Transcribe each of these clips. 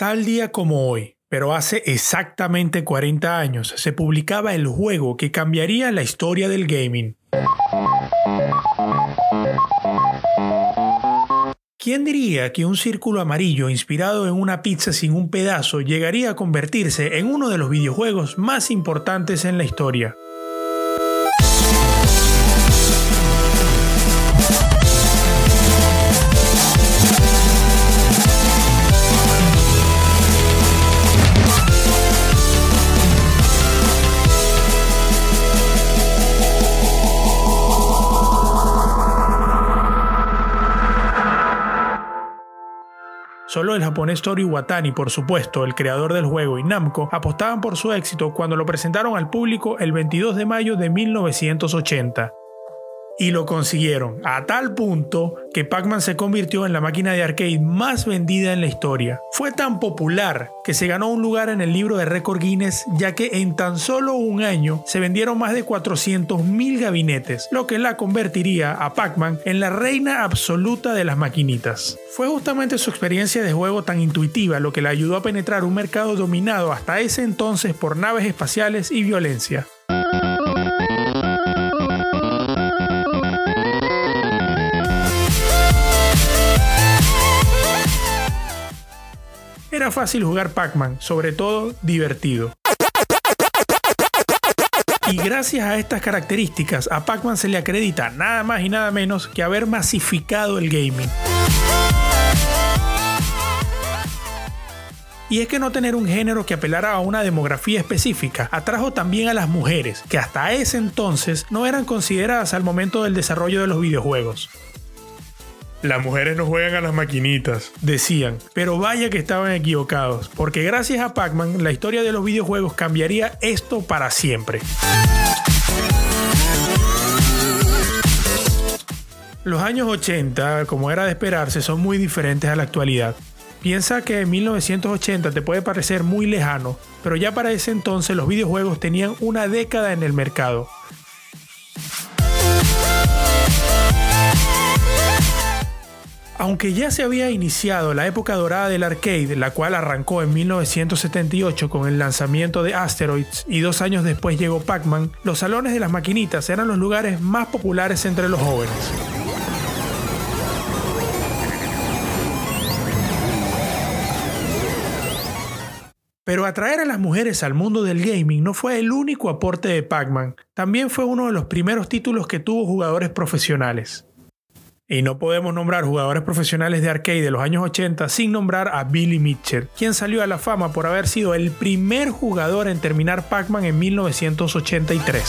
Tal día como hoy, pero hace exactamente 40 años, se publicaba el juego que cambiaría la historia del gaming. ¿Quién diría que un círculo amarillo inspirado en una pizza sin un pedazo llegaría a convertirse en uno de los videojuegos más importantes en la historia? Solo el japonés Toru Iwatani, por supuesto, el creador del juego, y Namco apostaban por su éxito cuando lo presentaron al público el 22 de mayo de 1980. Y lo consiguieron, a tal punto que Pac-Man se convirtió en la máquina de arcade más vendida en la historia. Fue tan popular que se ganó un lugar en el libro de récord Guinness, ya que en tan solo un año se vendieron más de 400.000 gabinetes, lo que la convertiría a Pac-Man en la reina absoluta de las maquinitas. Fue justamente su experiencia de juego tan intuitiva lo que le ayudó a penetrar un mercado dominado hasta ese entonces por naves espaciales y violencia. Era fácil jugar Pac-Man, sobre todo divertido. Y gracias a estas características, a Pac-Man se le acredita nada más y nada menos que haber masificado el gaming. Y es que no tener un género que apelara a una demografía específica atrajo también a las mujeres, que hasta ese entonces no eran consideradas al momento del desarrollo de los videojuegos. Las mujeres no juegan a las maquinitas, decían, pero vaya que estaban equivocados, porque gracias a Pac-Man la historia de los videojuegos cambiaría esto para siempre. Los años 80, como era de esperarse, son muy diferentes a la actualidad. Piensa que en 1980 te puede parecer muy lejano, pero ya para ese entonces los videojuegos tenían una década en el mercado. Aunque ya se había iniciado la época dorada del arcade, la cual arrancó en 1978 con el lanzamiento de Asteroids y dos años después llegó Pac-Man, los salones de las maquinitas eran los lugares más populares entre los jóvenes. Pero atraer a las mujeres al mundo del gaming no fue el único aporte de Pac-Man, también fue uno de los primeros títulos que tuvo jugadores profesionales. Y no podemos nombrar jugadores profesionales de arcade de los años 80 sin nombrar a Billy Mitchell, quien salió a la fama por haber sido el primer jugador en terminar Pac-Man en 1983.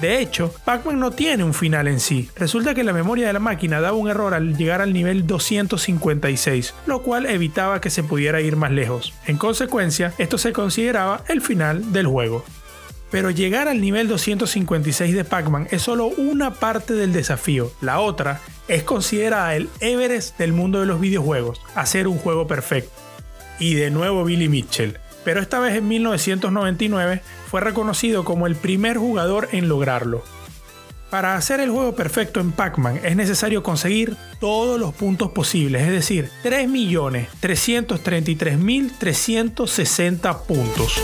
De hecho, Pac-Man no tiene un final en sí. Resulta que la memoria de la máquina daba un error al llegar al nivel 256, lo cual evitaba que se pudiera ir más lejos. En consecuencia, esto se consideraba el final del juego. Pero llegar al nivel 256 de Pac-Man es solo una parte del desafío. La otra es considerada el Everest del mundo de los videojuegos, hacer un juego perfecto. Y de nuevo Billy Mitchell. Pero esta vez en 1999 fue reconocido como el primer jugador en lograrlo. Para hacer el juego perfecto en Pac-Man es necesario conseguir todos los puntos posibles, es decir, 3.333.360 puntos.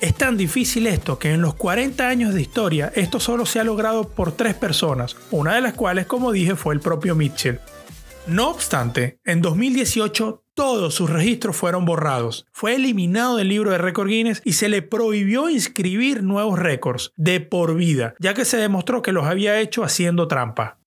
Es tan difícil esto que en los 40 años de historia esto solo se ha logrado por tres personas, una de las cuales como dije fue el propio Mitchell. No obstante, en 2018 todos sus registros fueron borrados. Fue eliminado del libro de récord Guinness y se le prohibió inscribir nuevos récords de por vida, ya que se demostró que los había hecho haciendo trampa.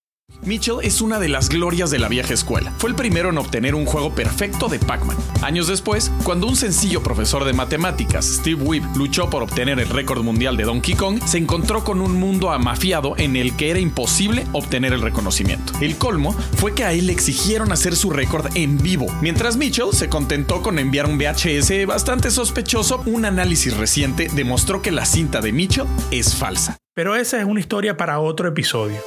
Mitchell es una de las glorias de la vieja escuela. Fue el primero en obtener un juego perfecto de Pac-Man. Años después, cuando un sencillo profesor de matemáticas, Steve Weeb, luchó por obtener el récord mundial de Donkey Kong, se encontró con un mundo amafiado en el que era imposible obtener el reconocimiento. El colmo fue que a él le exigieron hacer su récord en vivo, mientras Mitchell se contentó con enviar un VHS bastante sospechoso. Un análisis reciente demostró que la cinta de Mitchell es falsa. Pero esa es una historia para otro episodio.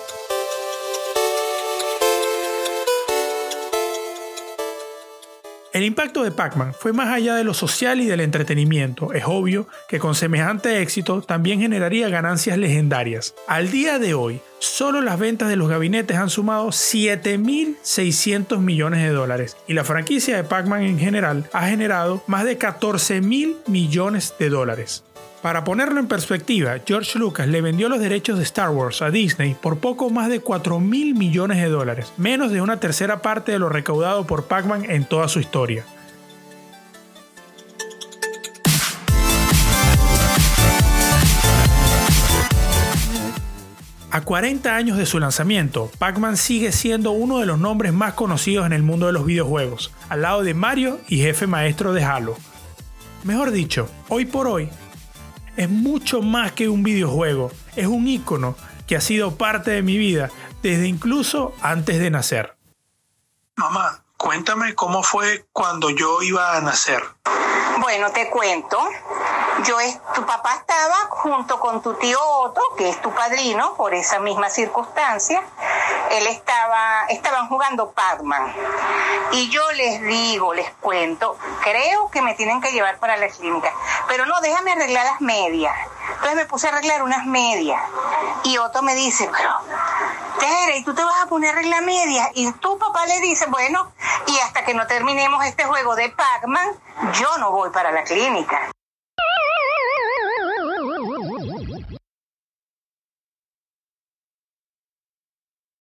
El impacto de Pac-Man fue más allá de lo social y del entretenimiento. Es obvio que con semejante éxito también generaría ganancias legendarias. Al día de hoy, solo las ventas de los gabinetes han sumado 7.600 millones de dólares y la franquicia de Pac-Man en general ha generado más de 14.000 millones de dólares. Para ponerlo en perspectiva, George Lucas le vendió los derechos de Star Wars a Disney por poco más de 4 mil millones de dólares, menos de una tercera parte de lo recaudado por Pac-Man en toda su historia. A 40 años de su lanzamiento, Pac-Man sigue siendo uno de los nombres más conocidos en el mundo de los videojuegos, al lado de Mario y jefe maestro de Halo. Mejor dicho, hoy por hoy, es mucho más que un videojuego, es un icono que ha sido parte de mi vida desde incluso antes de nacer. Mamá, cuéntame cómo fue cuando yo iba a nacer. Bueno, te cuento. Yo tu papá estaba junto con tu tío Otto, que es tu padrino, por esa misma circunstancia. Él estaba, estaban jugando Pac-Man. Y yo les digo, les cuento, creo que me tienen que llevar para la clínica. Pero no, déjame arreglar las medias. Entonces me puse a arreglar unas medias. Y Otto me dice, pero, Tere, ¿y tú te vas a poner a arreglar medias? Y tu papá le dice, bueno, y hasta que no terminemos este juego de Pac-Man, yo no voy para la clínica.